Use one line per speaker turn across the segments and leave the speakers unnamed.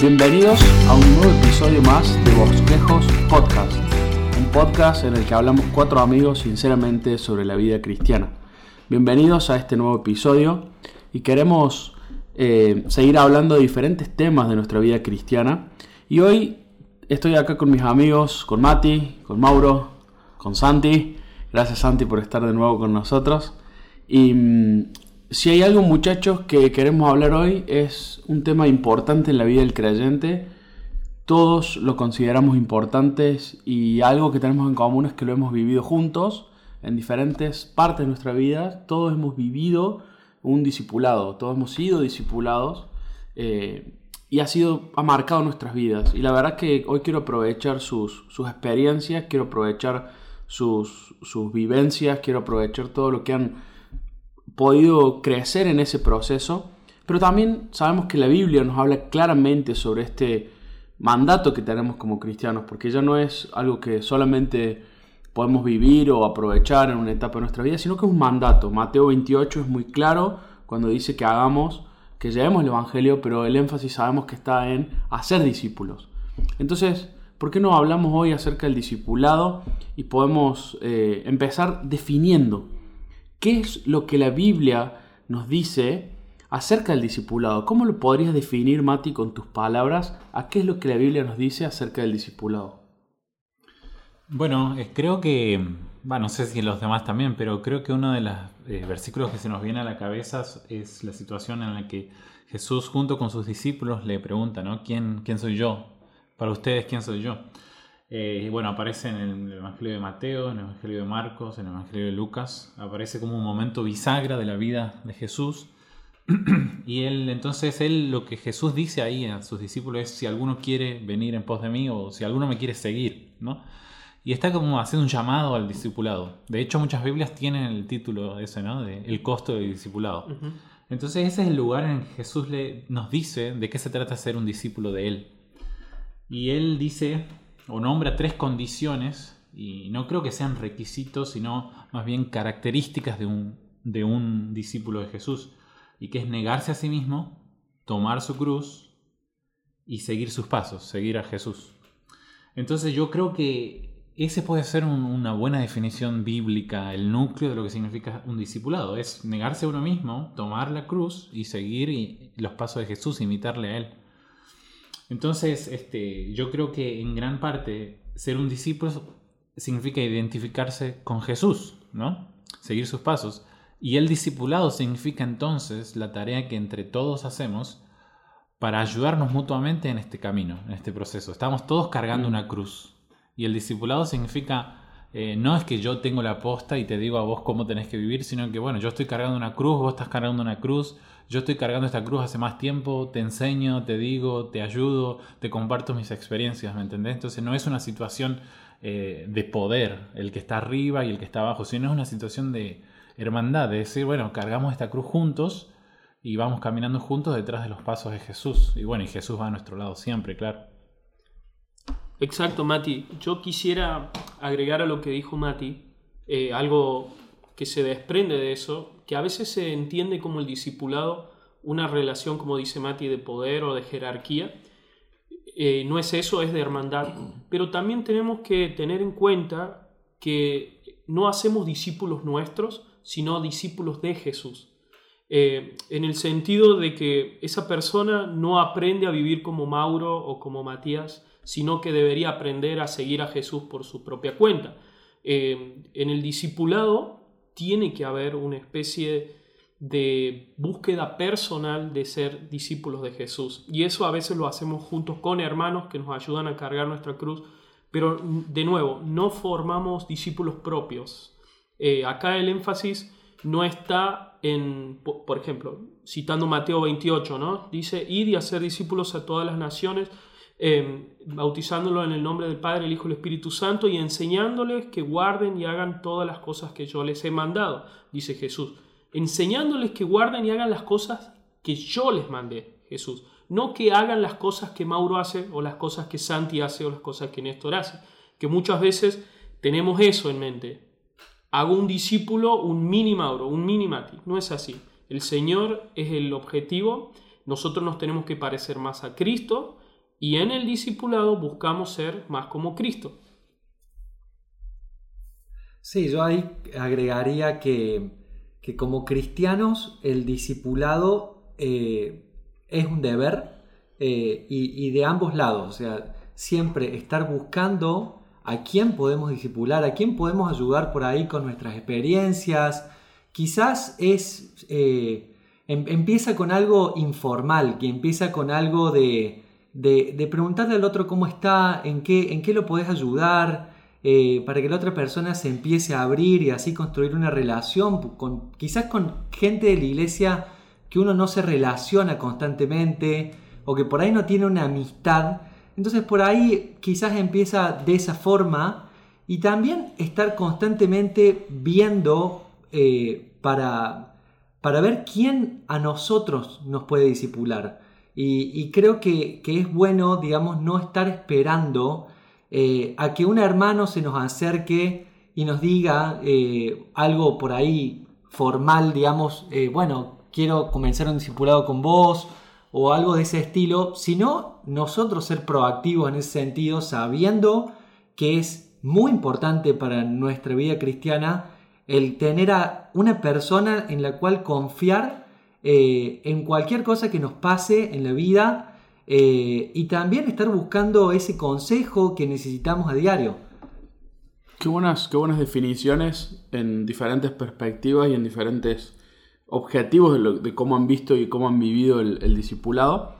Bienvenidos a un nuevo episodio más de Bosquejos Podcast, un podcast en el que hablamos cuatro amigos sinceramente sobre la vida cristiana. Bienvenidos a este nuevo episodio y queremos eh, seguir hablando de diferentes temas de nuestra vida cristiana. Y hoy estoy acá con mis amigos, con Mati, con Mauro, con Santi. Gracias Santi por estar de nuevo con nosotros. Y mm, si hay algo muchachos que queremos hablar hoy es un tema importante en la vida del creyente. Todos lo consideramos importantes y algo que tenemos en común es que lo hemos vivido juntos en diferentes partes de nuestra vida. Todos hemos vivido un discipulado, todos hemos sido discipulados eh, y ha, sido, ha marcado nuestras vidas. Y la verdad que hoy quiero aprovechar sus, sus experiencias, quiero aprovechar sus, sus vivencias, quiero aprovechar todo lo que han podido crecer en ese proceso, pero también sabemos que la Biblia nos habla claramente sobre este mandato que tenemos como cristianos, porque ya no es algo que solamente podemos vivir o aprovechar en una etapa de nuestra vida, sino que es un mandato. Mateo 28 es muy claro cuando dice que hagamos, que llevemos el Evangelio, pero el énfasis sabemos que está en hacer discípulos. Entonces, ¿por qué no hablamos hoy acerca del discipulado y podemos eh, empezar definiendo ¿Qué es lo que la Biblia nos dice acerca del discipulado? ¿Cómo lo podrías definir, Mati, con tus palabras? ¿A qué es lo que la Biblia nos dice acerca del discipulado?
Bueno, eh, creo que, no sé si los demás también, pero creo que uno de los eh, versículos que se nos viene a la cabeza es la situación en la que Jesús junto con sus discípulos le pregunta, ¿no? ¿Quién, quién soy yo? Para ustedes, ¿quién soy yo? Eh, y bueno, aparece en el Evangelio de Mateo, en el Evangelio de Marcos, en el Evangelio de Lucas. Aparece como un momento bisagra de la vida de Jesús. y él, entonces, él lo que Jesús dice ahí a sus discípulos es si alguno quiere venir en pos de mí o si alguno me quiere seguir, ¿no? Y está como haciendo un llamado al discipulado. De hecho, muchas Biblias tienen el título ese, ¿no? De el costo del discipulado. Entonces, ese es el lugar en que Jesús le, nos dice de qué se trata ser un discípulo de él. Y él dice o nombra tres condiciones, y no creo que sean requisitos, sino más bien características de un, de un discípulo de Jesús, y que es negarse a sí mismo, tomar su cruz y seguir sus pasos, seguir a Jesús. Entonces yo creo que ese puede ser una buena definición bíblica, el núcleo de lo que significa un discipulado. Es negarse a uno mismo, tomar la cruz y seguir los pasos de Jesús, imitarle a Él. Entonces, este, yo creo que en gran parte ser un discípulo significa identificarse con Jesús, ¿no? Seguir sus pasos. Y el discipulado significa entonces la tarea que entre todos hacemos para ayudarnos mutuamente en este camino, en este proceso. Estamos todos cargando una cruz. Y el discipulado significa, eh, no es que yo tengo la posta y te digo a vos cómo tenés que vivir, sino que, bueno, yo estoy cargando una cruz, vos estás cargando una cruz, yo estoy cargando esta cruz hace más tiempo, te enseño, te digo, te ayudo, te comparto mis experiencias, ¿me entendés? Entonces no es una situación eh, de poder el que está arriba y el que está abajo, sino es una situación de hermandad, de decir, bueno, cargamos esta cruz juntos y vamos caminando juntos detrás de los pasos de Jesús. Y bueno, y Jesús va a nuestro lado siempre, claro.
Exacto, Mati. Yo quisiera agregar a lo que dijo Mati eh, algo que se desprende de eso, que a veces se entiende como el discipulado una relación, como dice Mati, de poder o de jerarquía. Eh, no es eso, es de hermandad. Pero también tenemos que tener en cuenta que no hacemos discípulos nuestros, sino discípulos de Jesús. Eh, en el sentido de que esa persona no aprende a vivir como Mauro o como Matías, sino que debería aprender a seguir a Jesús por su propia cuenta. Eh, en el discipulado tiene que haber una especie de búsqueda personal de ser discípulos de Jesús. Y eso a veces lo hacemos juntos con hermanos que nos ayudan a cargar nuestra cruz. Pero de nuevo, no formamos discípulos propios. Eh, acá el énfasis no está en, por ejemplo, citando Mateo 28, ¿no? Dice, id y hacer discípulos a todas las naciones, Em, bautizándolo en el nombre del Padre, el Hijo y el Espíritu Santo y enseñándoles que guarden y hagan todas las cosas que yo les he mandado, dice Jesús. Enseñándoles que guarden y hagan las cosas que yo les mandé, Jesús. No que hagan las cosas que Mauro hace o las cosas que Santi hace o las cosas que Néstor hace. Que muchas veces tenemos eso en mente. Hago un discípulo, un mini Mauro, un mini Mati. No es así. El Señor es el objetivo. Nosotros nos tenemos que parecer más a Cristo Y en el discipulado buscamos ser más como Cristo.
Sí, yo ahí agregaría que, como cristianos el discipulado eh, es un deber eh, y, de ambos lados, o sea, siempre estar buscando a quién podemos discipular, a quién podemos ayudar por ahí con nuestras experiencias. Quizás es, eh, em, empieza con algo informal, que empieza con algo de, de, preguntarle al otro cómo está, en qué, en qué lo podés ayudar, eh, para que la otra persona se empiece a abrir y así construir una relación, con, quizás con gente de la iglesia que uno no se relaciona constantemente o que por ahí no tiene una amistad. Entonces por ahí quizás empieza de esa forma y también estar constantemente viendo eh, para, para ver quién a nosotros nos puede disipular. Y, creo que, es bueno, digamos, no estar esperando eh, a que un hermano se nos acerque y nos diga eh, algo por ahí formal, digamos, eh, bueno, quiero comenzar un discipulado con vos o algo de ese estilo, sino nosotros ser proactivos en ese sentido, sabiendo que es muy importante para nuestra vida cristiana el tener a una persona en la cual confiar en cualquier cosa que nos pase en la vida eh, y también estar buscando ese consejo que necesitamos a diario.
Qué buenas, qué buenas definiciones en diferentes perspectivas y en diferentes objetivos de, cómo han visto y cómo han vivido el, discipulado.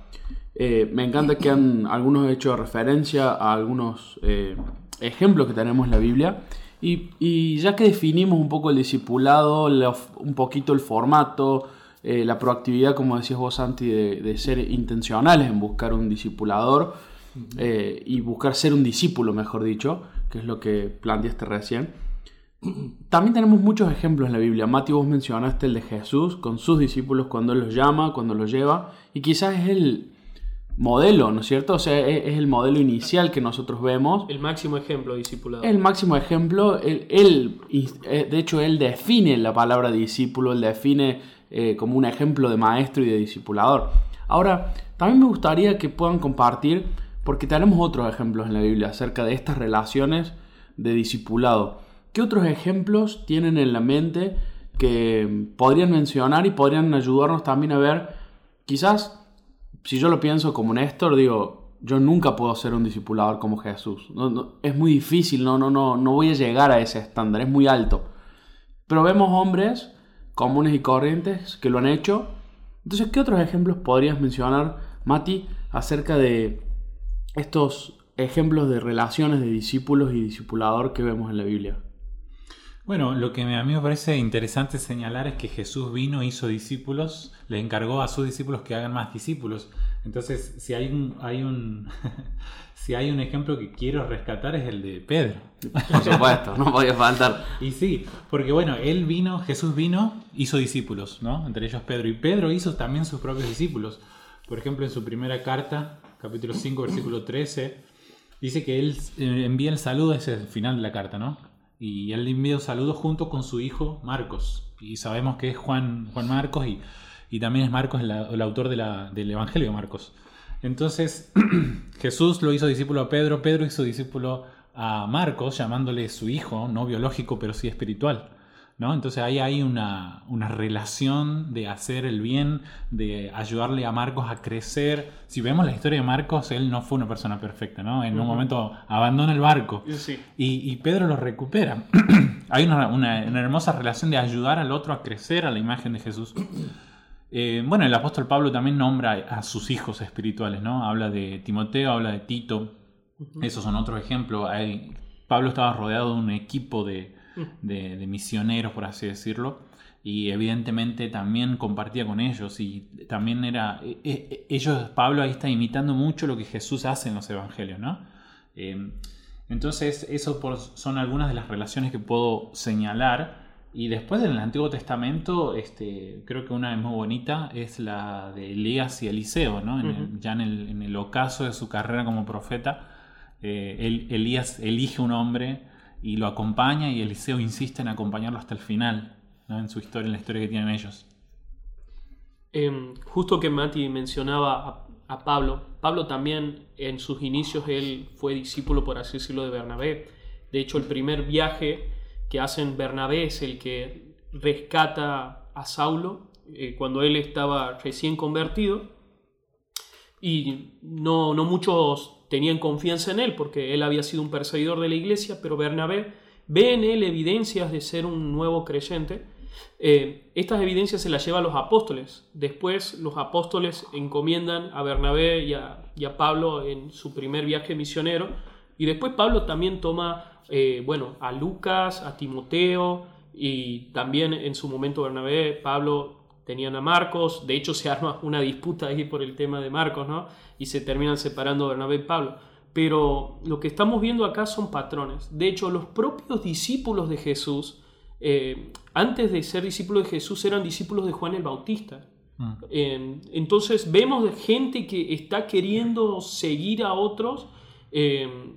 Eh, me encanta que han algunos hecho referencia a algunos eh, ejemplos que tenemos en la Biblia. Y, ya que definimos un poco el discipulado, un poquito el formato, eh, la proactividad, como decías vos, Santi, de, ser intencionales en buscar un discipulador eh, y buscar ser un discípulo, mejor dicho, que es lo que planteaste recién. También tenemos muchos ejemplos en la Biblia. Mati, vos mencionaste el de Jesús con sus discípulos cuando él los llama, cuando los lleva, y quizás es el modelo, ¿no es cierto? O sea, es, el modelo inicial que nosotros vemos.
El máximo ejemplo discipulado.
El máximo ejemplo, él, eh, de hecho, él define la palabra discípulo, él define eh, como un ejemplo de maestro y de discipulador. Ahora, también me gustaría que puedan compartir, porque tenemos otros ejemplos en la Biblia acerca de estas relaciones de discipulado. ¿Qué otros ejemplos tienen en la mente que podrían mencionar y podrían ayudarnos también a ver, quizás, si yo lo pienso como Néstor, digo, yo nunca puedo ser un discipulador como Jesús. es muy difícil, no, no, no, no voy a llegar a ese estándar, es muy alto. Pero vemos hombres comunes y corrientes que lo han hecho. Entonces, ¿qué otros ejemplos podrías mencionar, Mati, acerca de estos ejemplos de relaciones de discípulos y discipulador que vemos en la Biblia?
Bueno, lo que a mí me parece interesante señalar es que Jesús vino, hizo discípulos, le encargó a sus discípulos que hagan más discípulos. Entonces, si hay un, hay un si hay un ejemplo que quiero rescatar es el de Pedro.
Por supuesto, no podía faltar.
Y sí, porque bueno, él vino, Jesús vino, hizo discípulos, ¿no? Entre ellos Pedro. Y Pedro hizo también sus propios discípulos. Por ejemplo, en su primera carta, capítulo 5, versículo 13, dice que él eh, envía el saludo, ese es el final de la carta, ¿no? Y él envía el saludo junto con su hijo Marcos. Y sabemos que es Juan, Juan Marcos y, y también es Marcos el, autor del Evangelio de Marcos. Entonces, Jesús lo hizo discípulo a Pedro, Pedro hizo discípulo a Marcos, llamándole su hijo, no biológico, pero sí espiritual. ¿No? Entonces ahí hay una, relación de hacer el bien, de ayudarle a Marcos a crecer. Si vemos la historia de Marcos, él no fue una persona perfecta, ¿no? En un momento abandona el barco y, Pedro lo recupera. hay una, una, hermosa relación de ayudar al otro a crecer a la imagen de Jesús. Eh, bueno, el apóstol Pablo también nombra a sus hijos espirituales, ¿no? Habla de Timoteo, habla de Tito. Esos son otros ejemplos. Pablo estaba rodeado de un equipo de, misioneros, por así decirlo. Y evidentemente también compartía con ellos. Y también era. E, e, ellos, Pablo ahí está imitando mucho lo que Jesús hace en los evangelios, ¿no? Eh, entonces, eso son algunas de las relaciones que puedo señalar y después en el Antiguo Testamento, este, creo que una muy bonita es la de Elías y Eliseo, ¿no? ya en el, en el, ocaso de su carrera como profeta, eh, Elías elige un hombre y lo acompaña y Eliseo insiste en acompañarlo hasta el final, en su historia, en la historia que tienen ellos.
Em, justo que Mati mencionaba a Pablo. Pablo también en sus inicios él fue discípulo, por así decirlo, de Bernabé. De hecho, el primer viaje que hacen Bernabé es el que rescata a Saulo eh, cuando él estaba recién convertido. Y no, no muchos tenían confianza en él porque él había sido un perseguidor de la iglesia, pero Bernabé ve en él evidencias de ser un nuevo creyente. Eh, estas evidencias se las lleva a los apóstoles. Después los apóstoles encomiendan a Bernabé y a, Pablo en su primer viaje misionero. Y después Pablo también toma, eh, bueno, a Lucas, a Timoteo y también en su momento Bernabé, Pablo tenían a Marcos. De hecho se arma una disputa ahí por el tema de Marcos, ¿no? Y se terminan separando Bernabé y Pablo. Pero lo que estamos viendo acá son patrones. De hecho, los propios discípulos de Jesús, eh, antes de ser discípulos de Jesús, eran discípulos de Juan el Bautista. Mm. entonces vemos gente que está queriendo seguir a otros. Eh,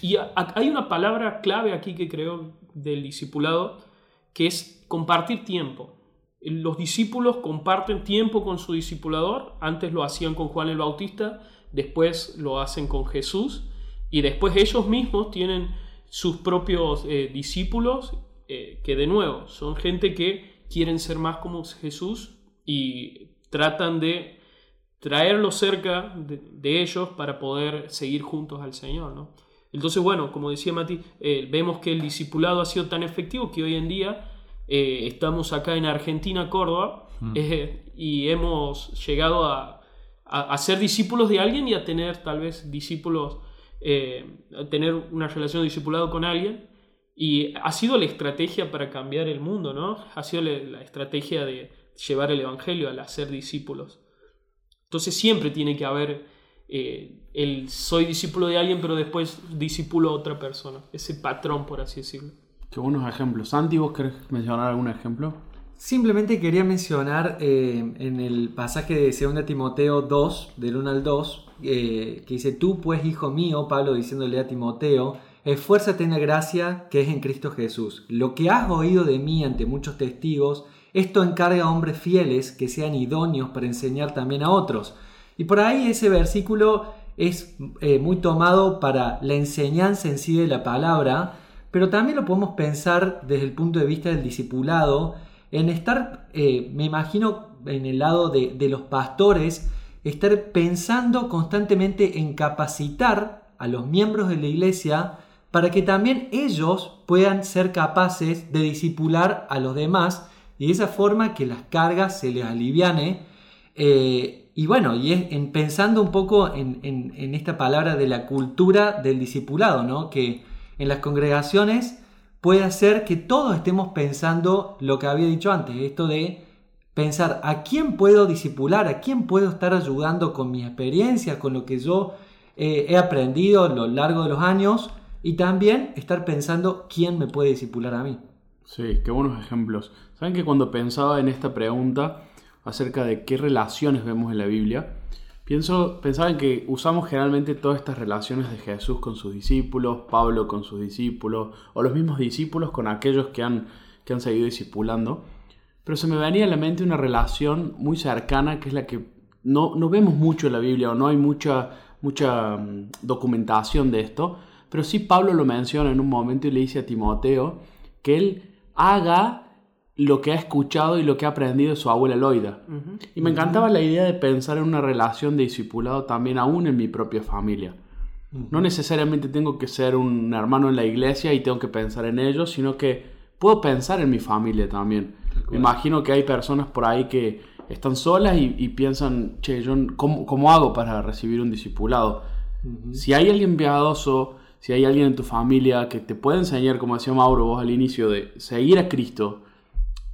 y hay una palabra clave aquí que creo del discipulado, que es compartir tiempo. Los discípulos comparten tiempo con su discipulador. Antes lo hacían con Juan el Bautista después lo hacen con Jesús y después ellos mismos tienen sus propios eh, discípulos eh, que de nuevo son gente que quieren ser más como Jesús y tratan de traerlo cerca de, ellos para poder seguir juntos al Señor. ¿no? Entonces, bueno, como decía Mati, eh, vemos que el discipulado ha sido tan efectivo que hoy en día estamos acá en Argentina, Córdoba, mm. y hemos llegado a a, ser discípulos de alguien y a tener tal vez discípulos, eh, a tener una relación de discipulado con alguien. Y ha sido la estrategia para cambiar el mundo, ¿no? Ha sido la, estrategia de llevar el Evangelio al hacer discípulos. Entonces siempre tiene que haber eh, el soy discípulo de alguien, pero después discípulo a otra persona. Ese patrón, por así decirlo.
Qué buenos ejemplos. Santi, ¿vos querés mencionar algún ejemplo?
Simplemente quería mencionar eh, en el pasaje de 2 Timoteo 2, del 1 al 2, eh, que dice, tú pues, hijo mío, Pablo diciéndole a Timoteo, esfuérzate en la gracia que es en Cristo Jesús. Lo que has oído de mí ante muchos testigos, esto encarga a hombres fieles que sean idóneos para enseñar también a otros. Y por ahí ese versículo es eh, muy tomado para la enseñanza en sí de la palabra, pero también lo podemos pensar desde el punto de vista del discipulado, en estar, eh, me imagino, en el lado de, los pastores, estar pensando constantemente en capacitar a los miembros de la iglesia para que también ellos puedan ser capaces de disipular a los demás y de esa forma que las cargas se les aliviane. Eh, y bueno, y es en, pensando un poco en, en, esta palabra de la cultura del discipulado, ¿no? que en las congregaciones puede hacer que todos estemos pensando lo que había dicho antes, esto de pensar a quién puedo disipular, a quién puedo estar ayudando con mi experiencia, con lo que yo eh, he aprendido a lo largo de los años y también estar pensando quién me puede disipular a mí.
Sí, qué buenos ejemplos. Saben que cuando pensaba en esta pregunta acerca de qué relaciones vemos en la Biblia, Pienso, pensaba en que usamos generalmente todas estas relaciones de Jesús con sus discípulos, Pablo con sus discípulos, o los mismos discípulos con aquellos que han, que han seguido discipulando. Pero se me venía a la mente una relación muy cercana que es la que no, no vemos mucho en la Biblia o no hay mucha, mucha mm, documentación de esto. Pero sí Pablo lo menciona en un momento y le dice a Timoteo que él haga lo que ha escuchado y lo que ha aprendido de su abuela Loida. Y me encantaba la idea de pensar en una relación de discipulado también aún en mi propia familia. No necesariamente tengo que ser un hermano en la iglesia y tengo que pensar en ellos, sino que puedo pensar en mi familia también. Me imagino que hay personas por ahí que están solas y, piensan, che, yo, ¿cómo, hago para recibir un discipulado? Si hay alguien piadoso, si hay alguien en tu familia que te puede enseñar, como decía Mauro vos al inicio, de seguir a Cristo,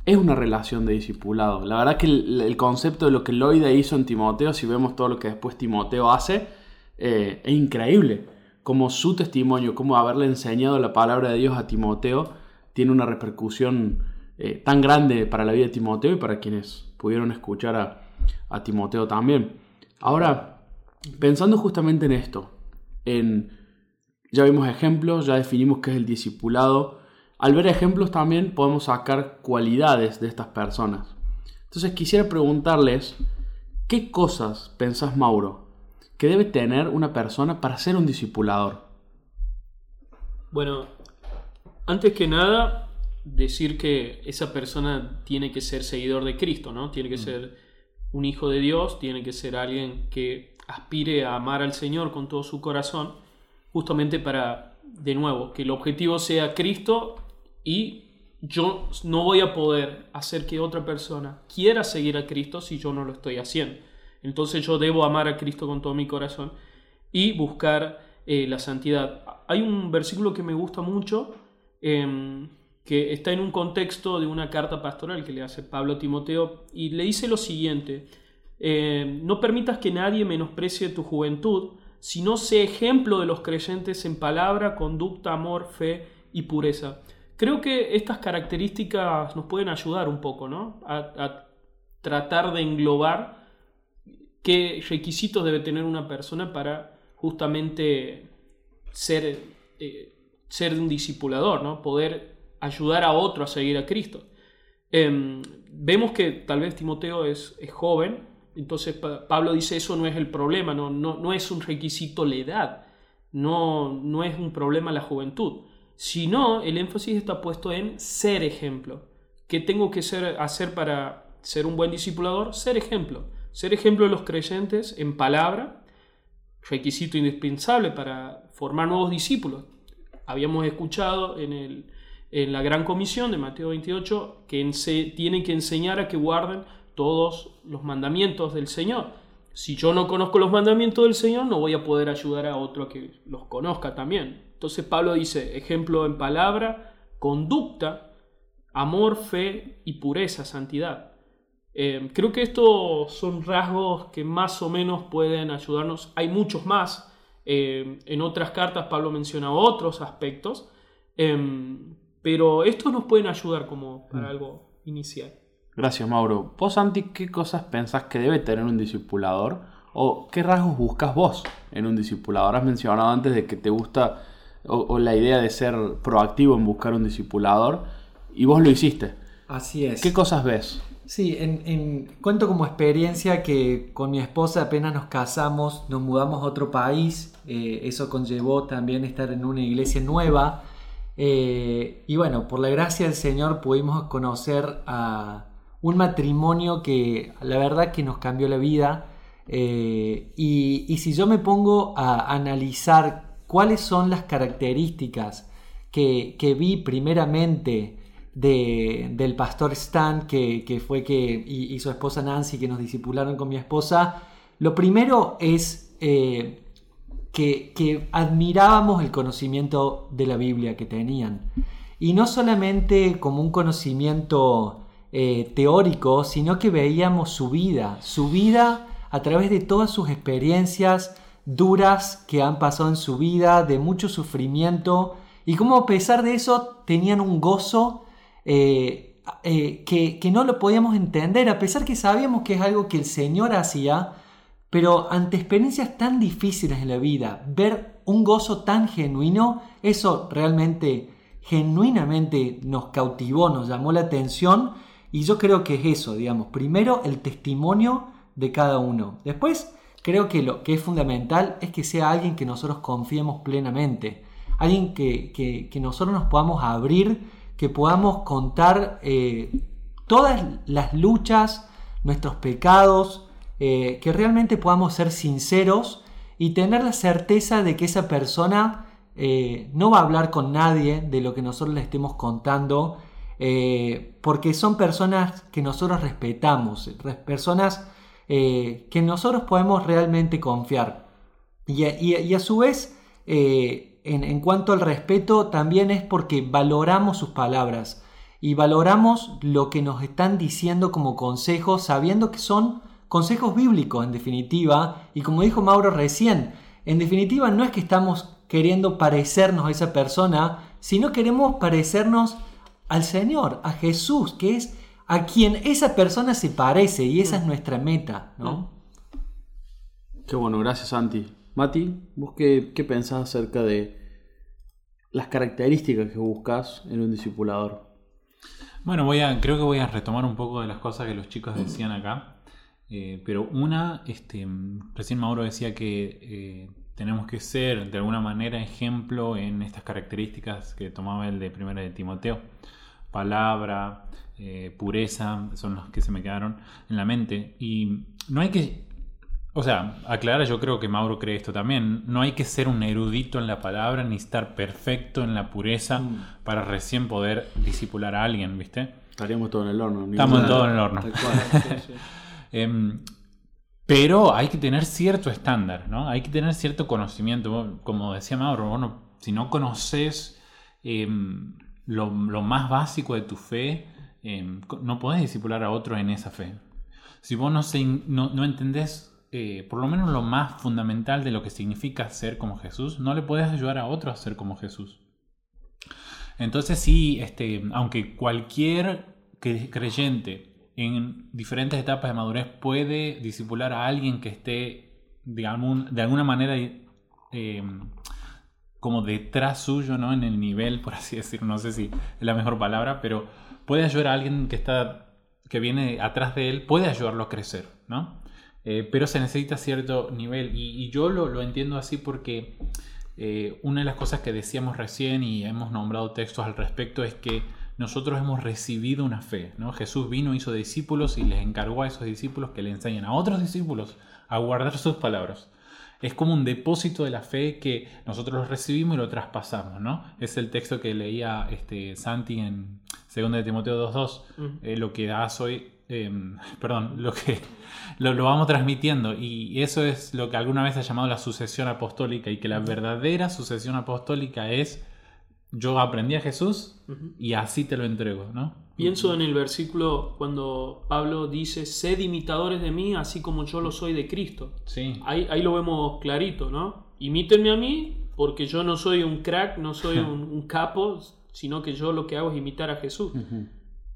es una relación de discipulado. La verdad que el, concepto de lo que Loida hizo en Timoteo, si vemos todo lo que después Timoteo hace, eh, es increíble. Como su testimonio, como haberle enseñado la palabra de Dios a Timoteo, tiene una repercusión eh, tan grande para la vida de Timoteo y para quienes pudieron escuchar a, a Timoteo también. Ahora, pensando justamente en esto, en, ya vimos ejemplos, ya definimos qué es el discipulado, al ver ejemplos también podemos sacar cualidades de estas personas. Entonces quisiera preguntarles, ¿qué cosas pensás, Mauro, que debe tener una persona para ser un discipulador?
Bueno, antes que nada, decir que esa persona tiene que ser seguidor de Cristo, ¿no? Tiene que
Mm.
ser un hijo de Dios, tiene que ser alguien que aspire a amar al Señor con todo su corazón, justamente para, de nuevo, que el objetivo sea Cristo y yo no voy a poder hacer que otra persona quiera seguir a Cristo si yo no lo estoy haciendo. Entonces yo debo amar a Cristo con todo mi corazón y buscar eh, la santidad. Hay un versículo que me gusta mucho, em, que está en un contexto de una carta pastoral que le hace Pablo a Timoteo, y le dice lo siguiente, eh, no permitas que nadie menosprecie tu juventud, sino sé ejemplo de los creyentes en palabra, conducta, amor, fe y pureza. Creo que estas características nos pueden ayudar un poco, ¿no? A, tratar de englobar qué requisitos debe tener una persona para justamente ser, eh, ser un discipulador, ¿no? Poder ayudar a otro a seguir a Cristo. Em, vemos que tal vez Timoteo es, joven, entonces Pa- Pablo dice eso no es el problema, no, no, no es un requisito la edad, no, no es un problema la juventud, sino el énfasis está puesto en ser ejemplo. ¿Qué tengo que ser, hacer para ser un buen discipulador? Ser ejemplo. Ser ejemplo de los creyentes en palabra, requisito indispensable para formar nuevos discípulos. Habíamos escuchado en, el, en la gran comisión de Mateo 28 que ense- tienen que enseñar a que guarden todos los mandamientos del Señor. Si yo no conozco los mandamientos del Señor, no voy a poder ayudar a otro que los conozca también. Entonces Pablo dice, ejemplo en palabra, conducta, amor, fe y pureza, santidad. Eh, creo que estos son rasgos que más o menos pueden ayudarnos. Hay muchos más. Eh, en otras cartas Pablo menciona otros aspectos. Em, pero estos nos pueden ayudar como para algo inicial.
Gracias, Mauro. Vos, Santi, ¿qué cosas pensás que debe tener un discipulador? ¿O qué rasgos buscas vos en un discipulador? Has mencionado antes de que te gusta o, o la idea de ser proactivo en buscar un discipulador y vos lo hiciste.
Así es.
¿Qué cosas ves?
Sí, en, en- cuento como experiencia que con mi esposa apenas nos casamos, nos mudamos a otro país, eh, eso conllevó también estar en una iglesia nueva eh, y bueno, por la gracia del Señor pudimos conocer a un matrimonio que la verdad que nos cambió la vida eh, y, y si yo me pongo a analizar cuáles son las características que, que vi primeramente de- del pastor Stan, que, que fue que, y, su esposa Nancy, que nos discipularon con mi esposa, lo primero es eh, que, que admirábamos el conocimiento de la Biblia que tenían. Y no solamente como un conocimiento eh, teórico, sino que veíamos su vida, su vida a través de todas sus experiencias duras que han pasado en su vida, de mucho sufrimiento, y cómo a pesar de eso tenían un gozo eh, eh, que, que no lo podíamos entender, a pesar que sabíamos que es algo que el Señor hacía, pero ante experiencias tan difíciles en la vida, ver un gozo tan genuino, eso realmente, genuinamente nos cautivó, nos llamó la atención y yo creo que es eso, digamos, primero el testimonio de cada uno. Después, creo que lo que es fundamental es que sea alguien que nosotros confiemos plenamente, alguien que, que- nosotros nos podamos abrir, que podamos contar eh, todas las luchas, nuestros pecados, eh, que realmente podamos ser sinceros y tener la certeza de que esa persona eh, no va a hablar con nadie de lo que nosotros le estemos contando, porque son personas que nosotros respetamos, res- personas eh, que nosotros podemos realmente confiar. Y a, su vez, eh, en, en cuanto al respeto, también es porque valoramos sus palabras y valoramos lo que nos están diciendo como consejos, sabiendo que son consejos bíblicos en definitiva. Y como dijo Mauro recién, en definitiva no es que estamos queriendo parecernos a esa persona, sino queremos parecernos al Señor, a Jesús, que es a quien esa persona se parece y esa es nuestra meta, ¿no?
Qué bueno, gracias, Santi. Mati, ¿vos qué, qué pensás acerca de las características que buscas en un discipulador?
Bueno, voy a, creo que voy a retomar un poco de las cosas que los chicos decían acá. Eh, pero una, este, recién Mauro decía que eh, tenemos que ser de alguna manera ejemplo en estas características que tomaba el de primera de Timoteo. Palabra, eh, pureza, son los que se me quedaron en la mente. Y no hay que, o sea, aclarar, yo creo que Mauro cree esto también, no hay que ser un erudito en la palabra ni estar perfecto en la pureza
Mm.
para recién poder disipular a alguien, ¿viste?
Estaríamos todos en el horno.
Estamos todos en el horno. Pero hay que tener cierto estándar, ¿no? Hay que tener cierto conocimiento. Como decía Mauro, vos no- si no conoces em, lo, lo más básico de tu fe, em, no podés discipular a otro en esa fe. Si vos no, se no, no entendés eh, por lo menos lo más fundamental de lo que significa ser como Jesús, no le podés ayudar a otro a ser como Jesús. Entonces sí, este, aunque cualquier cre- creyente en diferentes etapas de madurez puede disipular a alguien que esté de, de alguna manera eh, como detrás suyo, ¿no? En el nivel, por así decirlo, no sé si es la mejor palabra, pero puede ayudar a alguien que está que viene atrás de él, puede ayudarlo a crecer, ¿no? Eh, pero se necesita cierto nivel y, yo lo, lo entiendo así porque eh, una de las cosas que decíamos recién y hemos nombrado textos al respecto es que nosotros hemos recibido una fe, ¿no? Jesús vino, hizo discípulos y les encargó a esos discípulos que le enseñen a otros discípulos a guardar sus palabras. Es como un depósito de la fe que nosotros lo recibimos y lo traspasamos, ¿no? Es el texto que leía este, Santi en 2 de Timoteo 2.2.
Mm.
Eh, lo que das hoy, eh, perdón, lo que lo, lo vamos transmitiendo y eso es lo que alguna vez se ha llamado la sucesión apostólica y que la verdadera sucesión apostólica es yo aprendí a Jesús y así te lo entrego, ¿no?
Pienso en el versículo cuando Pablo dice, sed imitadores de mí, así como yo lo soy de Cristo.
Sí,
Ahí, ahí lo vemos clarito, ¿no? Imítenme a mí, porque yo no soy un crack, no soy un, un capo, sino que yo lo que hago es imitar a Jesús.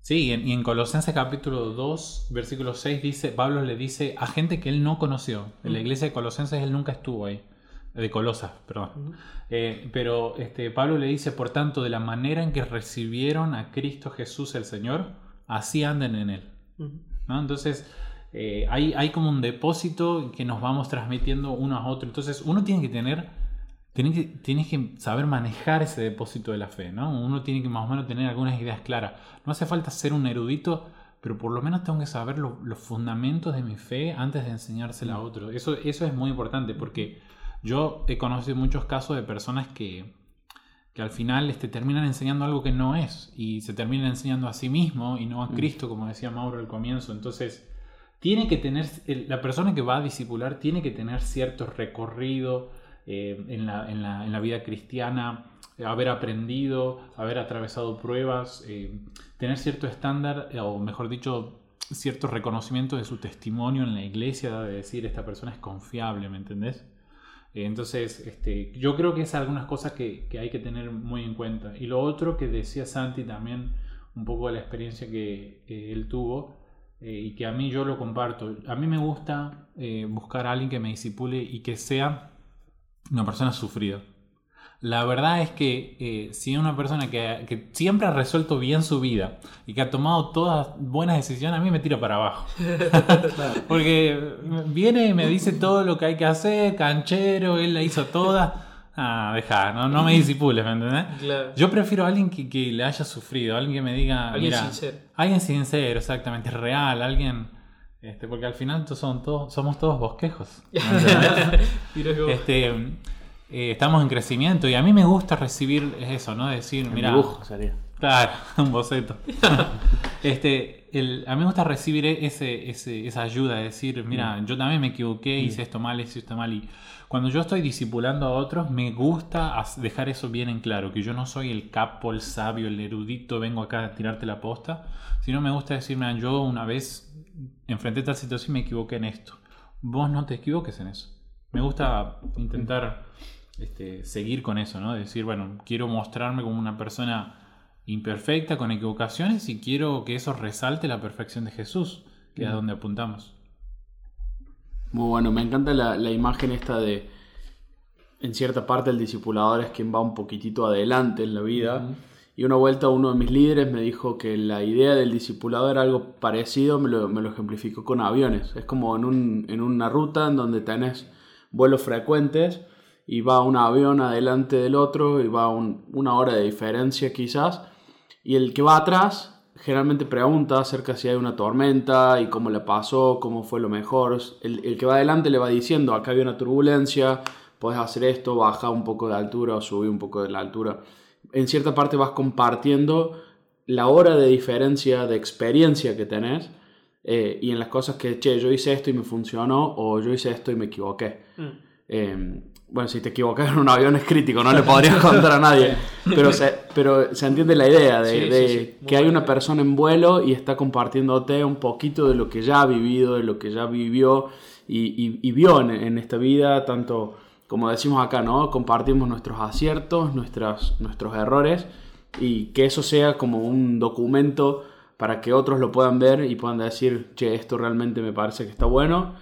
Sí, y en, Colosenses capítulo 2, versículo 6 dice, Pablo le dice a gente que él no conoció. En la iglesia de Colosenses él nunca estuvo ahí. De Colosas, perdón. Eh, pero este, Pablo le dice, por tanto, de la manera en que recibieron a Cristo Jesús el Señor, así anden en él.
Ujú.
¿no? Entonces, eh, hay, hay como un depósito que nos vamos transmitiendo uno a otro. Entonces, uno tiene que tener, tiene que, tiene que saber manejar ese depósito de la fe, ¿no? Uno tiene que más o menos tener algunas ideas claras. No hace falta ser un erudito, pero por lo menos tengo que saber lo- los fundamentos de mi fe antes de enseñársela a otro. Eso, eso es muy importante porque yo he conocido muchos casos de personas que, que al final este, terminan enseñando algo que no es y se terminan enseñando a sí mismo y no a Cristo, como decía Mauro al comienzo. Entonces, tiene que tener, la persona que va a discipular tiene que tener cierto recorrido eh, en, la, en la- en la vida cristiana, haber aprendido, haber atravesado pruebas, eh, tener cierto estándar, eh, o mejor dicho, cierto reconocimiento de su testimonio en la iglesia, de decir, esta persona es confiable, ¿me entendés? Entonces, este, yo creo que es algunas cosas que, que hay que tener muy en cuenta. Y lo otro que decía Santi también, un poco de la experiencia que, que él tuvo eh, y que a mí yo lo comparto. A mí me gusta eh, buscar a alguien que me disipule y que sea una persona sufrida. La verdad es que eh, si es una persona que, que siempre ha resuelto bien su vida y que ha tomado todas buenas decisiones, a mí me tira para abajo. Porque viene y me dice todo lo que hay que hacer, canchero, él la hizo toda. Ah, deja, no, no me disipules, ¿me entendés?
Claro.
Yo prefiero a alguien que, que le haya sufrido, alguien que me diga.
Alguien
mira,
sincero.
Alguien sincero, exactamente, real, alguien. Este, porque al final son todos, somos todos bosquejos.
vos-
este, eh, estamos en crecimiento y a mí me gusta recibir eso, ¿no? Decir, mira.
dibujo sería.
Claro, un boceto. este, el- a mí me gusta recibir ese, ese- esa ayuda, de decir, mira, yo también me equivoqué, hice esto mal, hice esto mal. Y cuando yo estoy discipulando a otros, me gusta dejar eso bien en claro, que yo no soy el capo, el sabio, el erudito, vengo acá a tirarte la posta, sino me gusta decir, mira, yo una vez enfrenté tal situación y me equivoqué en esto. Vos no te equivoques en eso. Me gusta intentar este, seguir con eso, ¿no? Decir, bueno, quiero mostrarme como una persona imperfecta, con equivocaciones, y quiero que eso resalte la perfección de Jesús, que es a donde apuntamos.
Muy bueno, me encanta la, la imagen esta de, en cierta parte el discipulador es quien va un poquitito adelante en la vida Y una vuelta uno de mis líderes me dijo que la idea del discipulado era algo parecido, me lo, me lo ejemplificó con aviones. Es como en, un, en una ruta en donde tenés vuelos frecuentes y va un avión adelante del otro y va una hora de diferencia quizás. Y el que va atrás generalmente pregunta acerca si hay una tormenta y cómo le pasó, cómo fue lo mejor. El, el que va adelante le va diciendo, acá hay una turbulencia, puedes hacer esto, bajar un poco de altura o subir un poco de la altura en cierta parte vas compartiendo la hora de diferencia de experiencia que tenés eh, y en las cosas que, che, yo hice esto y me funcionó o yo hice esto y me equivoqué. Mm. Eh, bueno, si te equivocas en un avión es crítico, no le podrías contar a nadie, pero se, pero se entiende la idea de, que hay una persona en vuelo y está compartiéndote un poquito de lo que ya ha vivido, de lo que ya vivió y, vio en, en esta vida, tanto como decimos acá, ¿no? Compartimos nuestros aciertos, nuestros errores y que eso sea como un documento para que otros lo puedan ver y puedan decir, che, esto realmente me parece que está bueno,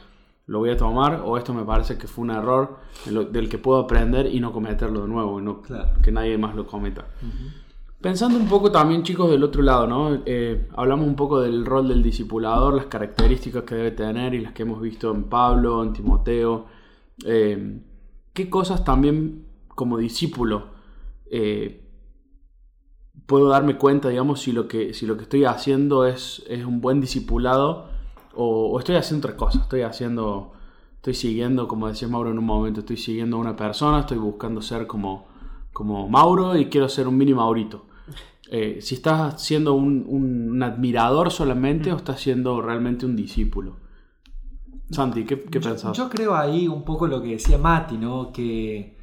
lo voy a tomar, o esto me parece que fue un error del que puedo aprender y no cometerlo de nuevo, y no que nadie más lo cometa. Pensando un poco también, chicos, del otro lado, ¿no? Eh, hablamos un poco del rol del discipulador, las características que debe tener y las que hemos visto en Pablo, en Timoteo. Eh, qué cosas también como discípulo eh, puedo darme cuenta, digamos, si lo que, si lo que estoy haciendo es, es un buen discipulado o, estoy haciendo otra cosa, estoy haciendo, estoy siguiendo, como decía Mauro en un momento, estoy siguiendo a una persona, estoy buscando ser como, como Mauro y quiero ser un mini Maurito. Eh, si estás siendo un, un, admirador solamente o estás siendo realmente un discípulo. Santi, ¿qué, qué
pensás? Yo, creo ahí un poco lo que decía Mati, ¿no? Que,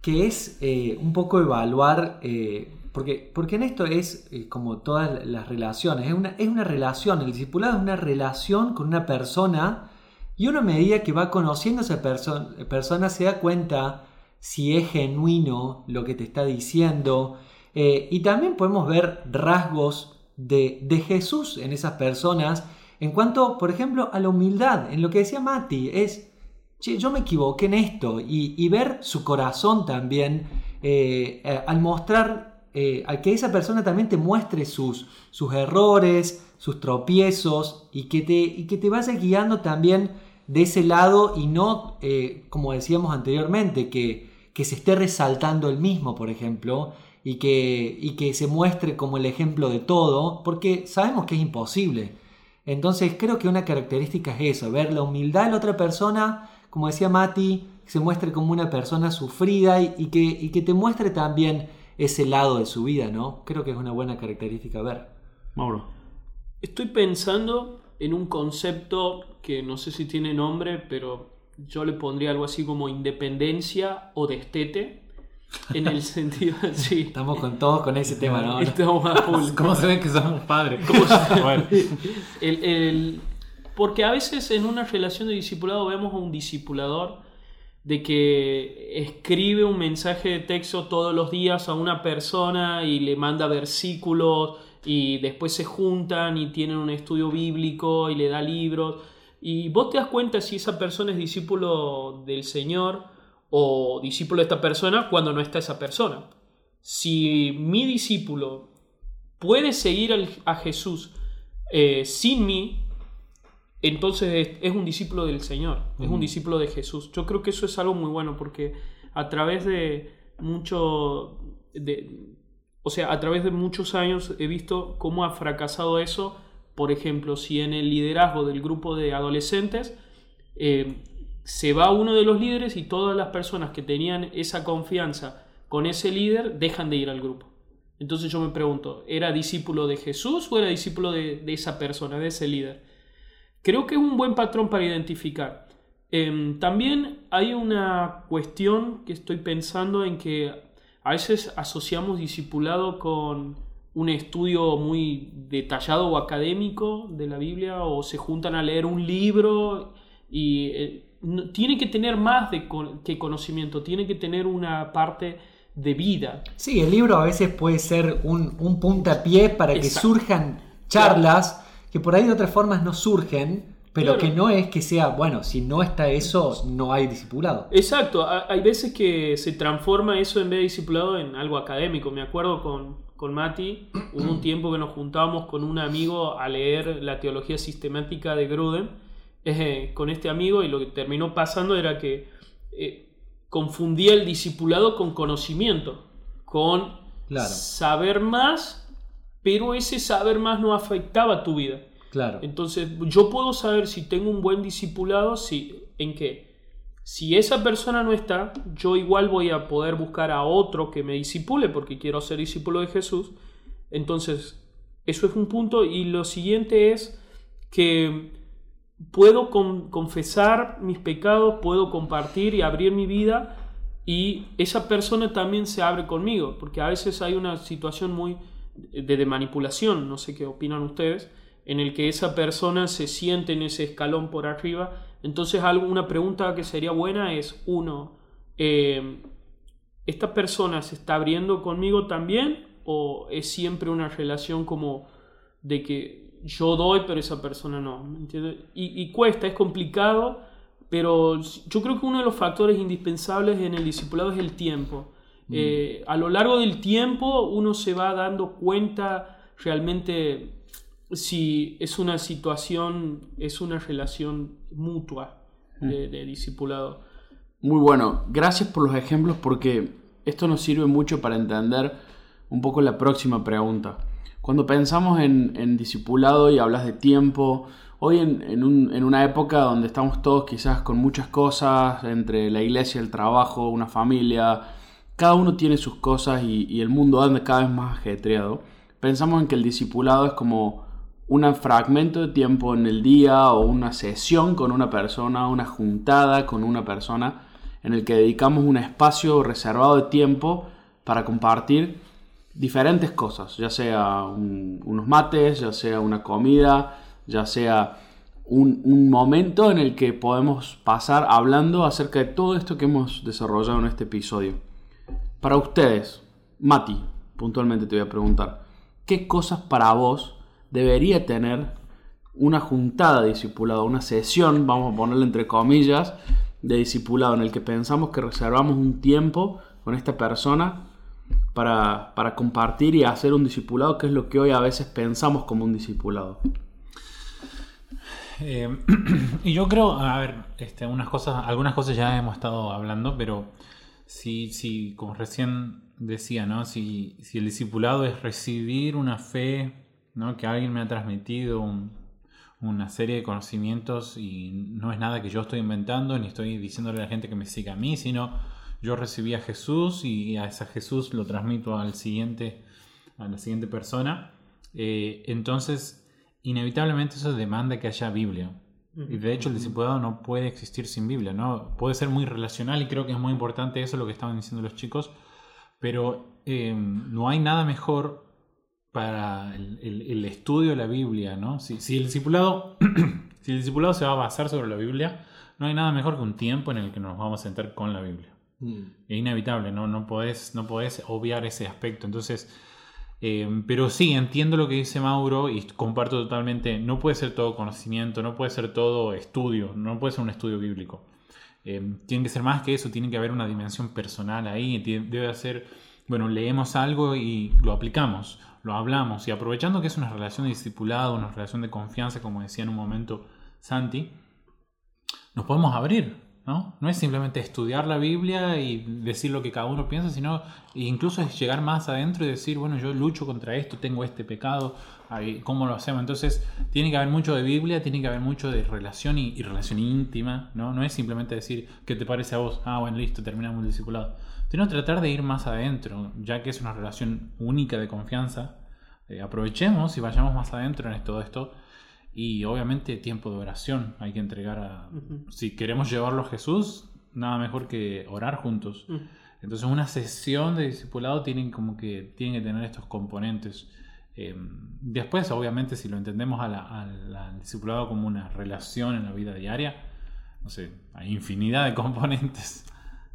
que es eh, un poco evaluar, eh, porque, porque en esto es eh, como todas las relaciones, es una, es una relación, el discipulado es una relación con una persona y una medida que va conociendo a esa persona se da cuenta si es genuino lo que te está diciendo y también podemos ver rasgos de, de Jesús en esas personas en cuanto, por ejemplo, a la humildad, en lo que decía Mati, es, che, yo me equivoqué en esto, y, ver su corazón también, eh, eh, al mostrar, eh, a que esa persona también te muestre sus, sus errores, sus tropiezos, y que, te, y que te vaya guiando también de ese lado y no, como decíamos anteriormente, que, que se esté resaltando el mismo, por ejemplo, y que, y que se muestre como el ejemplo de todo, porque sabemos que es imposible. Entonces creo que una característica es eso, ver la humildad de la otra persona, como decía Mati, que se muestre como una persona sufrida y, que, que, te muestre también ese lado de su vida, ¿no? Creo que es una buena característica ver.
Mauro.
Estoy pensando en un concepto que no sé si tiene nombre, pero yo le pondría algo así como independencia o destete en el sentido, sí.
Estamos con todos con ese tema, ¿no?
Estamos a full.
¿Cómo se ven que somos padres?
porque a veces en una relación de discipulado vemos a un discipulador de que escribe un mensaje de texto todos los días a una persona y le manda versículos y después se juntan y tienen un estudio bíblico y le da libros. Y vos te das cuenta si esa persona es discípulo del Señor o discípulo de esta persona cuando no está esa persona. Si mi discípulo puede seguir a Jesús eh, sin mí, entonces es, un discípulo del Señor, es un discípulo de Jesús. Yo creo que eso es algo muy bueno porque a través de mucho, de, o sea, a través de muchos años he visto cómo ha fracasado eso. Por ejemplo, si en el liderazgo del grupo de adolescentes eh, se va uno de los líderes y todas las personas que tenían esa confianza con ese líder dejan de ir al grupo. Entonces yo me pregunto, ¿era discípulo de Jesús o era discípulo de, esa persona, de ese líder? Creo que es un buen patrón para identificar. Em, también hay una cuestión que estoy pensando en que a veces asociamos discipulado con un estudio muy detallado o académico de la Biblia o se juntan a leer un libro y eh, tiene que tener más de que conocimiento, tiene que tener una parte de vida.
Sí, el libro a veces puede ser un, un puntapié para que surjan charlas que por ahí de otras formas no surgen, pero que no es que sea, bueno, si no está eso, no hay discipulado.
Exacto, hay veces que se transforma eso en vez de discipulado en algo académico. Me acuerdo con, con Mati, hubo un tiempo que nos juntábamos con un amigo a leer la teología sistemática de Gruden, eh, con este amigo, y lo que terminó pasando era que eh, confundía el discipulado con conocimiento, con saber más, pero ese saber más no afectaba tu vida.
Claro.
Entonces, yo puedo saber si tengo un buen discipulado, si, en qué si esa persona no está, yo igual voy a poder buscar a otro que me disipule porque quiero ser discípulo de Jesús. Entonces, eso es un punto. Y lo siguiente es que puedo confesar mis pecados, puedo compartir y abrir mi vida y esa persona también se abre conmigo, porque a veces hay una situación muy de manipulación, no sé qué opinan ustedes, en el que esa persona se siente en ese escalón por arriba. Entonces, una pregunta que sería buena es, uno, eh, ¿esta persona se está abriendo conmigo también o es siempre una relación como de que yo doy pero esa persona no? Y, y, cuesta, es complicado, pero yo creo que uno de los factores indispensables en el discipulado es el tiempo. Mm. Eh, a lo largo del tiempo uno se va dando cuenta realmente si es una situación, es una relación mutua de, mm. de, discipulado.
Muy bueno, gracias por los ejemplos porque esto nos sirve mucho para entender un poco la próxima pregunta. Cuando pensamos en, en discipulado y hablas de tiempo, hoy en, en, un, en, una época donde estamos todos quizás con muchas cosas, entre la iglesia, el trabajo, una familia, cada uno tiene sus cosas y, el mundo anda cada vez más ajetreado, pensamos en que el discipulado es como un fragmento de tiempo en el día o una sesión con una persona, una juntada con una persona en el que dedicamos un espacio reservado de tiempo para compartir diferentes cosas, ya sea unos mates, ya sea una comida, ya sea un, un, momento en el que podemos pasar hablando acerca de todo esto que hemos desarrollado en este episodio. Para ustedes, Mati, puntualmente te voy a preguntar, ¿qué cosas para vos debería tener una juntada de discipulado, una sesión, vamos a ponerle entre comillas, de discipulado en el que pensamos que reservamos un tiempo con esta persona para, compartir y hacer un discipulado, que es lo que hoy a veces pensamos como un discipulado.
Eh, y yo creo, a ver, este, unas cosas, algunas cosas ya hemos estado hablando, pero si, si como recién decía, ¿no? Si, el discipulado es recibir una fe ¿no? que alguien me ha transmitido una serie de conocimientos y no es nada que yo estoy inventando ni estoy diciéndole a la gente que me siga a mí, sino yo recibí a Jesús y a ese Jesús lo transmito al siguiente, a la siguiente persona. Eh, entonces, inevitablemente eso demanda que haya Biblia. Y de hecho el discipulado no puede existir sin Biblia, ¿no? Puede ser muy relacional y creo que es muy importante eso lo que estaban diciendo los chicos, pero eh, no hay nada mejor para el, estudio de la Biblia, ¿no? Si, el discipulado, si el discipulado se va a basar sobre la Biblia, no hay nada mejor que un tiempo en el que nos vamos a sentar con la Biblia. Mm. Es inevitable, ¿no? No podés, no podés obviar ese aspecto. Entonces, eh, pero sí, entiendo lo que dice Mauro y comparto totalmente, no puede ser todo conocimiento, no puede ser todo estudio, no puede ser un estudio bíblico. Eh, tiene que ser más que eso, tiene que haber una dimensión personal ahí, debe ser, bueno, leemos algo y lo aplicamos lo hablamos y aprovechando que es una relación de discipulado, una relación de confianza, como decía en un momento Santi, nos podemos abrir, ¿no? No es simplemente estudiar la Biblia y decir lo que cada uno piensa, sino incluso es llegar más adentro y decir, bueno, yo lucho contra esto, tengo este pecado, ¿cómo lo hacemos? Entonces, tiene que haber mucho de Biblia, tiene que haber mucho de relación y, relación íntima, ¿no? No es simplemente decir, ¿qué te parece a vos? Ah, bueno, listo, terminamos el discipulado sino tratar de ir más adentro, ya que es una relación única de confianza. Eh, aprovechemos y vayamos más adentro en todo esto. Y obviamente tiempo de oración hay que entregar a... Si queremos llevarlo a Jesús, nada mejor que orar juntos. Entonces una sesión de discipulado tiene como que, tiene que tener estos componentes. Em, después, obviamente, si lo entendemos al discipulado como una relación en la vida diaria, no sé, hay infinidad de componentes.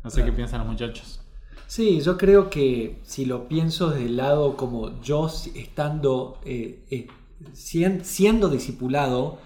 No sé qué piensan los muchachos.
Sí, yo creo que si lo pienso desde el lado como yo estando, eh, eh, siendo discipulado,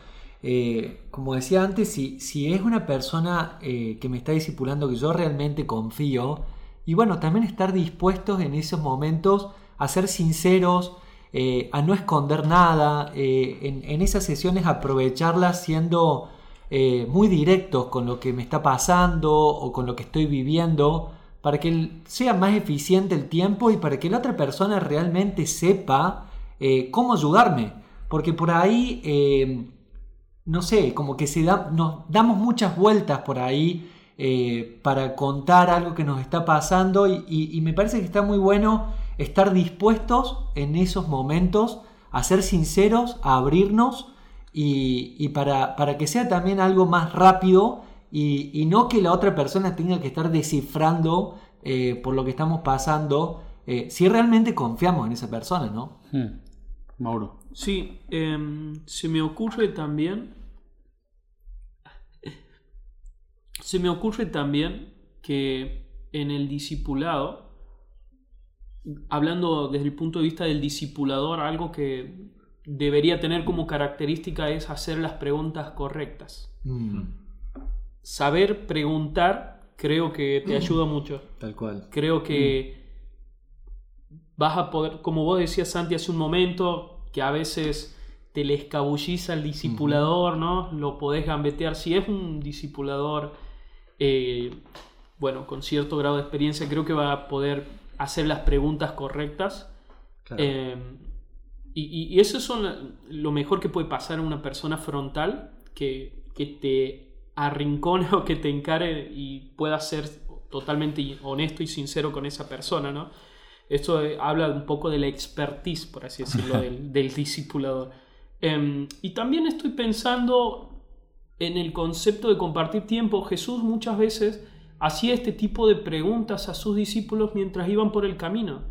eh, como decía antes, si, si es una persona que me está discipulando que yo realmente confío, y bueno, también estar dispuestos en esos momentos a ser sinceros, eh, a no esconder nada, eh, en, esas sesiones aprovecharlas siendo eh, muy directos con lo que me está pasando o con lo que estoy viviendo, para que sea más eficiente el tiempo y para que la otra persona realmente sepa cómo ayudarme. Porque por ahí, no sé, como que nos damos muchas vueltas por ahí para contar algo que nos está pasando y me parece que está muy bueno estar dispuestos en esos momentos a ser sinceros, a abrirnos y, para, que sea también algo más rápido y, no que la otra persona tenga que estar descifrando eh, por lo que estamos pasando, eh, si realmente confiamos en esa persona, ¿no? Hmm.
Mauro.
Sí, em, se me ocurre también, se me ocurre también que en el discipulado, hablando desde el punto de vista del discipulador, algo que debería tener como característica es hacer las preguntas correctas. Mm. Saber preguntar creo que te ayuda mucho.
Tal cual.
Creo que vas a poder, como vos decías Santi hace un momento, que a veces te le escabulliza al discipulador, ¿no? Lo podés gambetear. Si es un discipulador, eh, bueno, con cierto grado de experiencia, creo que va a poder hacer las preguntas correctas. Eh, y, eso es lo mejor que puede pasar a una persona frontal que, que te arrincone o que te encare y pueda ser totalmente honesto y sincero con esa persona, ¿no? Esto eh, habla un poco de la expertise, por así decirlo, del, del discipulador. Em, y también estoy pensando en el concepto de compartir tiempo. Jesús muchas veces hacía este tipo de preguntas a sus discípulos mientras iban por el camino,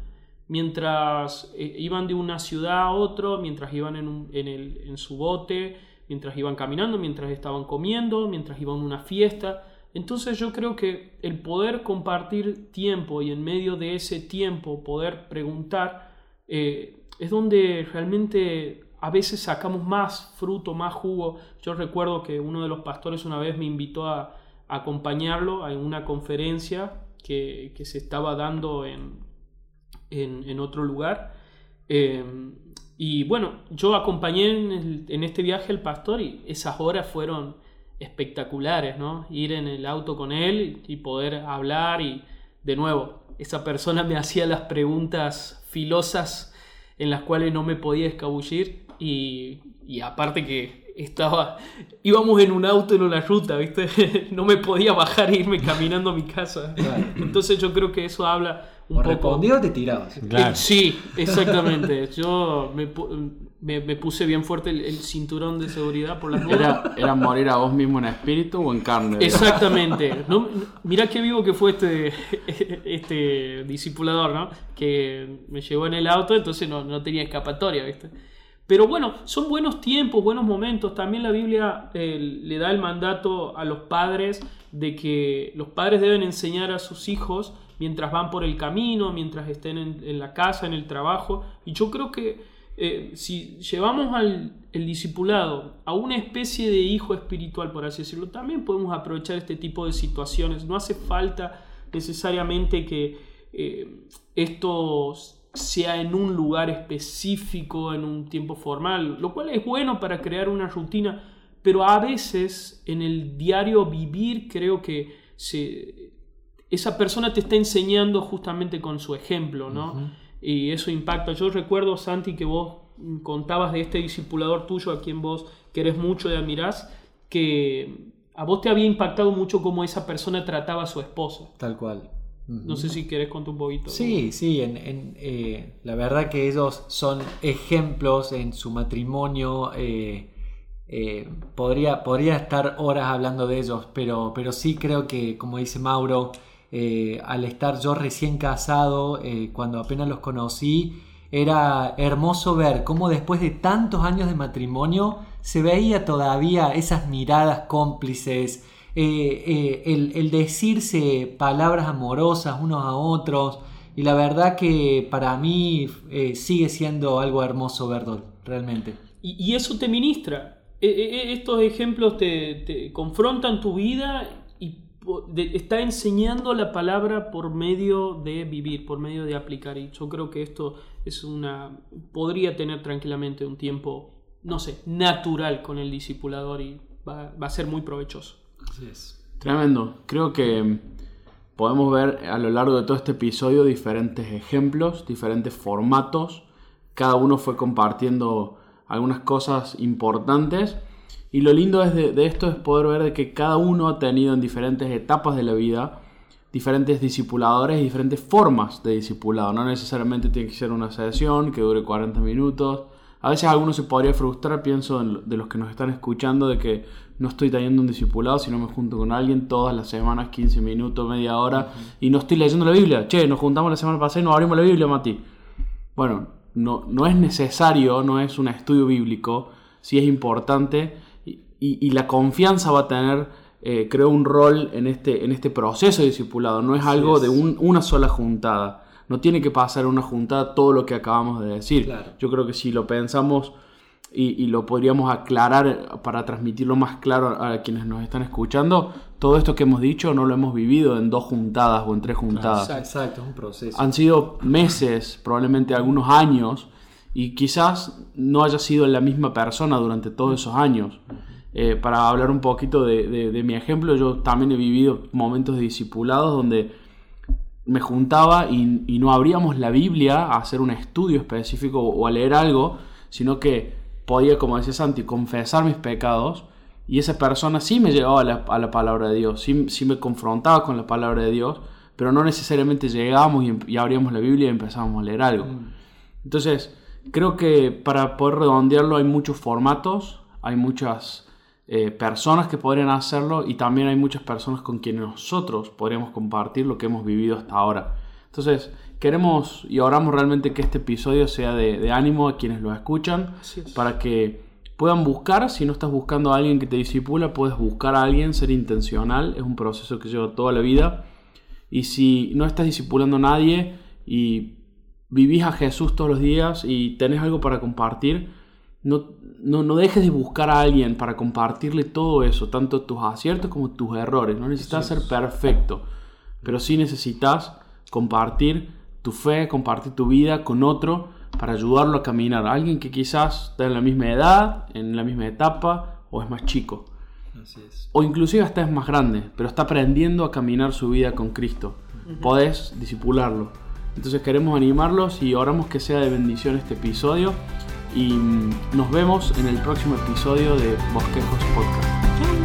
mientras eh, iban de una ciudad a otra, mientras iban en, en, su bote, mientras iban caminando, mientras estaban comiendo, mientras iban a una fiesta. Entonces yo creo que el poder compartir tiempo y en medio de ese tiempo poder preguntar eh, es donde realmente a veces sacamos más fruto, más jugo. Yo recuerdo que uno de los pastores una vez me invitó a, acompañarlo en una conferencia que, se estaba dando en, en, otro lugar. Eh, y bueno, yo acompañé en, este viaje al pastor y esas horas fueron espectaculares, ¿no? Ir en el auto con él y poder hablar y de nuevo, esa persona me hacía las preguntas filosas en las cuales no me podía escabullir y, y aparte que estaba, íbamos en un auto en una ruta, ¿viste? no me podía bajar e irme caminando a mi casa. Entonces yo creo que eso habla un
o
poco...
respondió te tirabas.
Eh, sí, exactamente. Yo me, me, puse bien fuerte el, cinturón de seguridad por las
¿Era, ¿Era morir a vos mismo en espíritu o en carne?
Exactamente. No, mirá qué vivo que fue este, este discipulador, ¿no? Que me llevó en el auto, entonces no, no tenía escapatoria, ¿viste? Pero bueno, son buenos tiempos, buenos momentos. También la Biblia eh, le da el mandato a los padres de que los padres deben enseñar a sus hijos mientras van por el camino, mientras estén en, la casa, en el trabajo. Y yo creo que eh, si llevamos al discipulado a una especie de hijo espiritual, por así decirlo, también podemos aprovechar este tipo de situaciones. No hace falta necesariamente que eh, estos sea en un lugar específico, en un tiempo formal, lo cual es bueno para crear una rutina, pero a veces en el diario vivir creo que esa persona te está enseñando justamente con su ejemplo, ¿no? Y eso impacta. Yo recuerdo, Santi, que vos contabas de este discipulador tuyo a quien vos querés mucho y admirás, que a vos te había impactado mucho cómo esa persona trataba a su esposa.
Tal cual.
No sé si querés contar un poquito.
Sí, sí, en, eh, la verdad que ellos son ejemplos en su matrimonio. Eh, eh, podría, podría estar horas hablando de ellos, pero, pero sí creo que, como dice Mauro, al estar yo recién casado, cuando apenas los conocí, era hermoso ver cómo después de tantos años de matrimonio se veía todavía esas miradas cómplices, eh, eh, el, decirse palabras amorosas unos a otros. Y la verdad que para mí eh, sigue siendo algo hermoso verlo, realmente.
Y, eso te ministra. E, e, e, estos ejemplos te, confrontan tu vida está enseñando la palabra por medio de vivir, por medio de aplicar. Y yo creo que esto es una. podría tener tranquilamente un tiempo, no sé, natural con el discipulador y va, a ser muy provechoso.
Así es.
Tremendo. Creo que podemos ver a lo largo de todo este episodio diferentes ejemplos, diferentes formatos. Cada uno fue compartiendo algunas cosas importantes y lo lindo es de, esto es poder ver de que cada uno ha tenido en diferentes etapas de la vida diferentes discipuladores y diferentes formas de discipulado. No necesariamente tiene que ser una sesión que dure 40 minutos. A veces alguno se podría frustrar, pienso de los que nos están escuchando, de que no estoy teniendo un discipulado, sino me junto con alguien todas las semanas, 15 minutos, media hora, y no estoy leyendo la Biblia. Che, nos juntamos la semana pasada y nos abrimos la Biblia, Mati. Bueno, no, no es necesario, no es un estudio bíblico, sí es importante y, la confianza va a tener, eh, creo, un rol en este, en este proceso de discipulado. No es algo de una sola juntada. No tiene que pasar una juntada todo lo que acabamos de decir. Yo creo que si lo pensamos y, lo podríamos aclarar para transmitirlo más claro a quienes nos están escuchando, todo esto que hemos dicho no lo hemos vivido en dos juntadas o en tres juntadas.
Exacto, es un proceso.
Han sido meses, probablemente algunos años, y quizás no haya sido la misma persona durante todos esos años. Eh, para hablar un poquito de, mi ejemplo, yo también he vivido momentos de discipulados donde me juntaba y, no abríamos la Biblia a hacer un estudio específico o a leer algo, sino que podía, como decía Santi, confesar mis pecados y esa persona sí me llevaba a la, palabra de Dios, sí, me confrontaba con la palabra de Dios, pero no necesariamente llegábamos y, abríamos la Biblia y empezábamos a leer algo. Mm. Entonces, creo que para poder redondearlo hay muchos formatos, hay muchas eh, personas que podrían hacerlo y también hay muchas personas con quienes nosotros podríamos compartir lo que hemos vivido hasta ahora. Entonces, queremos y oramos realmente que este episodio sea de, ánimo a quienes lo escuchan para que puedan buscar, si no estás buscando a alguien que te disipula, puedes buscar a alguien, ser intencional, es un proceso que lleva toda la vida. Y si no estás disipulando a nadie y vivís a Jesús todos los días y tenés algo para compartir, no, no, dejes de buscar a alguien para compartirle todo eso, tanto tus aciertos como tus errores. No necesitas ser perfecto, pero sí necesitas compartir tu fe, compartir tu vida con otro para ayudarlo a caminar. Alguien que quizás está en la misma edad, en la misma etapa o es más chico. O inclusive hasta es más grande, pero está aprendiendo a caminar su vida con Cristo. Podés disipularlo. Entonces queremos animarlos y oramos que sea de bendición este episodio y nos vemos en el próximo episodio de Bosquejos Podcast.